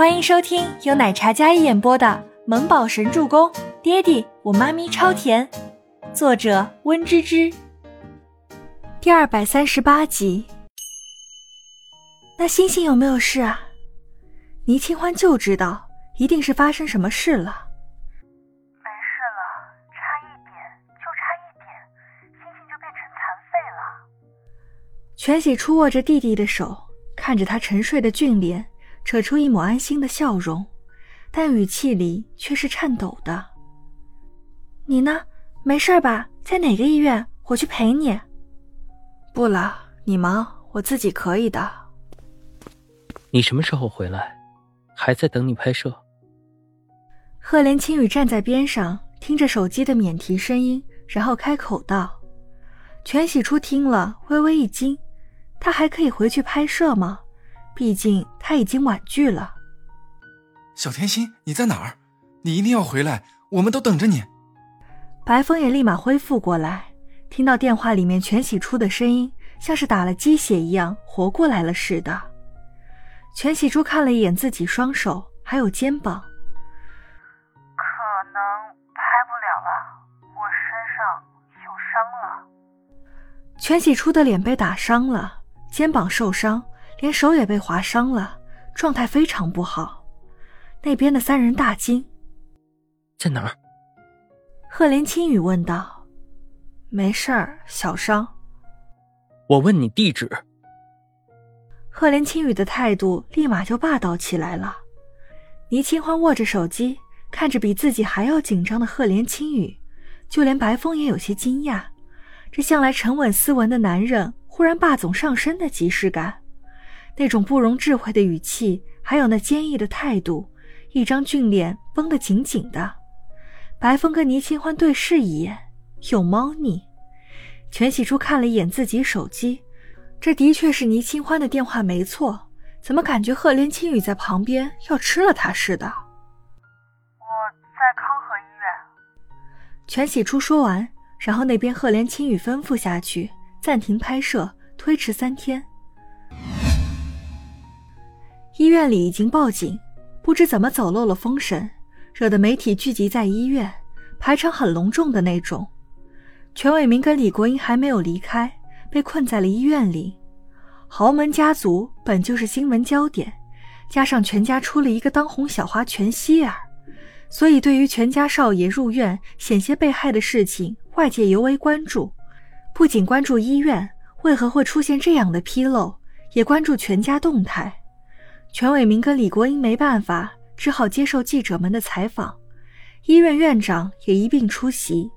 欢迎收听由奶茶嘉一演播的《萌宝神助攻》，爹地我妈咪超甜，作者温芝芝。第二百三十八集。那星星有没有事啊？倪清欢就知道，一定是发生什么事了。没事了，差一点，就差一点，星星就变成残废了。全喜初握着弟弟的手，看着他沉睡的俊脸。扯出一抹安心的笑容，但语气里却是颤抖的。你呢？没事吧？在哪个医院？我去陪你。不了，你忙，我自己可以的。你什么时候回来？还在等你拍摄。赫连青雨站在边上，听着手机的免提声音，然后开口道：“全喜初听了，微微一惊，他还可以回去拍摄吗？”毕竟他已经婉拒了。小甜心，你在哪儿？你一定要回来，我们都等着你。白风也立马恢复过来，听到电话里面全喜初的声音，像是打了鸡血一样活过来了似的。全喜初看了一眼自己双手还有肩膀，可能拍不了了，我身上有伤了。全喜初的脸被打伤了，肩膀受伤。连手也被划伤了，状态非常不好。那边的三人大惊：“在哪儿？”赫连青雨问道。“没事儿，小伤。”我问你地址。赫连青雨的态度立马就霸道起来了。倪清欢握着手机，看着比自己还要紧张的赫连青雨，就连白风也有些惊讶。这向来沉稳斯文的男人，忽然霸总上身的即视感。那种不容置喙的语气，还有那坚毅的态度，一张俊脸绷得紧紧的。白风跟倪清欢对视一眼，有猫腻。全喜初看了一眼自己手机，这的确是倪清欢的电话，没错。怎么感觉赫连青雨在旁边要吃了他似的？我在康和医院。全喜初说完，然后那边赫连青雨吩咐下去，暂停拍摄，推迟三天。医院里已经报警，不知怎么走漏了风声，惹得媒体聚集在医院，排场很隆重的那种。全伟明跟李国英还没有离开，被困在了医院里。豪门家族本就是新闻焦点，加上全家出了一个当红小花全希儿，所以对于全家少爷入院险些被害的事情，外界尤为关注。不仅关注医院为何会出现这样的纰漏，也关注全家动态。全伟明跟李国英没办法，只好接受记者们的采访。医院院长也一并出席。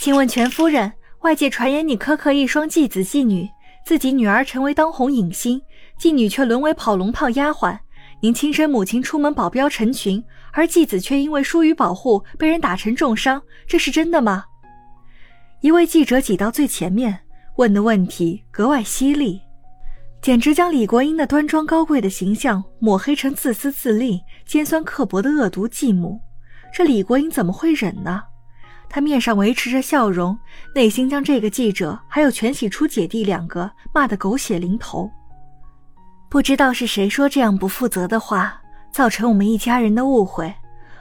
请问全夫人，外界传言你苛刻一双继子继女，自己女儿成为当红影星，继女却沦为跑龙套丫鬟。您亲生母亲出门保镖成群，而继子却因为疏于保护被人打成重伤，这是真的吗？一位记者挤到最前面，问的问题格外犀利。简直将李国英的端庄高贵的形象抹黑成自私自利、尖酸刻薄的恶毒继母。这李国英怎么会忍呢？他面上维持着笑容，内心将这个记者还有全喜初姐弟两个骂得狗血淋头。不知道是谁说这样不负责的话，造成我们一家人的误会。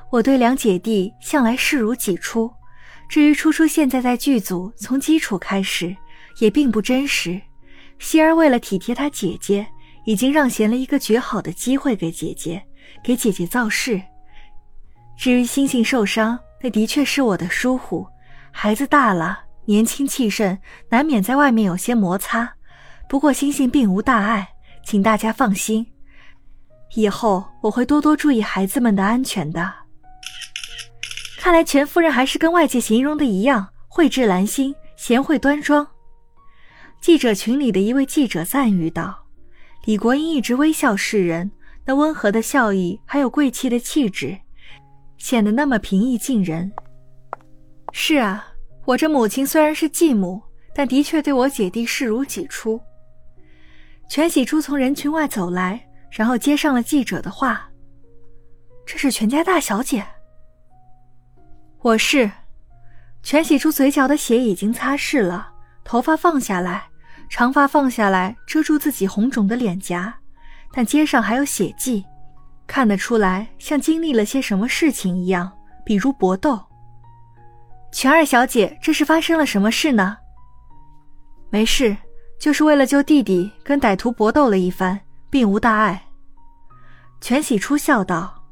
我对两姐弟向来视如己出，至于初初现在在剧组从基础开始，也并不真实。希儿为了体贴她姐姐，已经让贤了一个绝好的机会给姐姐，给姐姐造势。至于星星受伤，那的确是我的疏忽。孩子大了，年轻气盛，难免在外面有些摩擦。不过星星并无大碍，请大家放心。以后我会多多注意孩子们的安全的。看来全夫人还是跟外界形容的一样，蕙质兰心，贤惠端庄。记者群里的一位记者赞誉道：“李国英一直微笑示人，那温和的笑意，还有贵气的气质，显得那么平易近人。”是啊，我这母亲虽然是继母，但的确对我姐弟视如己出。全喜珠从人群外走来，然后接上了记者的话：“这是全家大小姐。”我是。全喜珠嘴角的血已经擦拭了。头发放下来，长发放下来遮住自己红肿的脸颊，但肩上还有血迹。看得出来像经历了些什么事情一样，比如搏斗。全二小姐，这是发生了什么事呢？没事，就是为了救弟弟，跟歹徒搏斗了一番，并无大碍。全喜初笑道。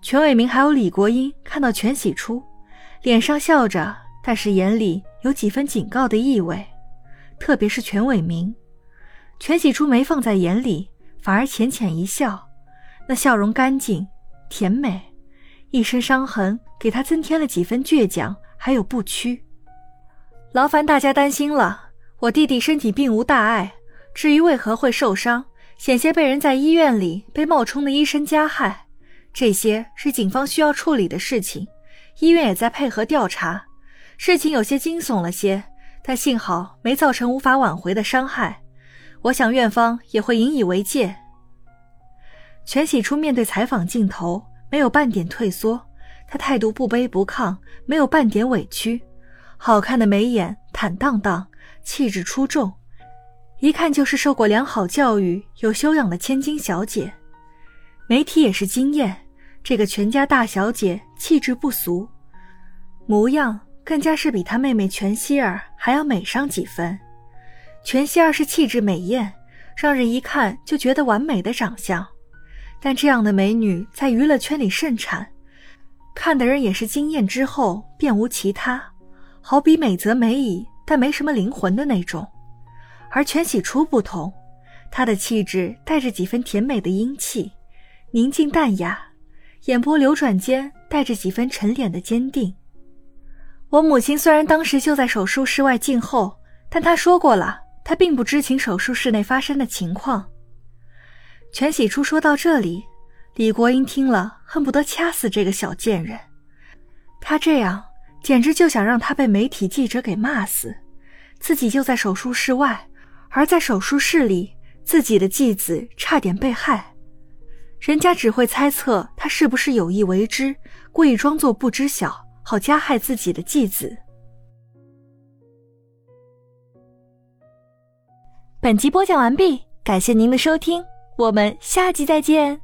全伟明还有李国英看到全喜初，脸上笑着，但是眼里有几分警告的意味。特别是全伟明，全喜初没放在眼里，反而浅浅一笑，那笑容干净甜美，一身伤痕给他增添了几分倔强，还有不屈。劳烦大家担心了，我弟弟身体并无大碍，至于为何会受伤，险些被人在医院里被冒充的医生加害，这些是警方需要处理的事情，医院也在配合调查。事情有些惊悚了些。但幸好没造成无法挽回的伤害，我想院方也会引以为戒。全喜初面对采访镜头没有半点退缩，他态度不卑不亢，没有半点委屈，好看的眉眼坦荡荡，气质出众，一看就是受过良好教育、有修养的千金小姐。媒体也是惊艳，这个全家大小姐气质不俗，模样。更加是比她妹妹全希儿还要美上几分。全希儿是气质美艳，让人一看就觉得完美的长相，但这样的美女在娱乐圈里盛产，看的人也是惊艳之后便无其他，好比美则美矣，但没什么灵魂的那种。而全喜初不同，她的气质带着几分甜美的英气，宁静淡雅，眼波流转间带着几分沉敛的坚定。我母亲虽然当时就在手术室外静候，但她说过了，她并不知情手术室内发生的情况。全喜初说到这里，李国英听了恨不得掐死这个小贱人。他这样简直就想让他被媒体记者给骂死。自己就在手术室外，而在手术室里，自己的继子差点被害，人家只会猜测他是不是有意为之，故意装作不知晓。好加害自己的继子。本集播讲完毕，感谢您的收听，我们下集再见。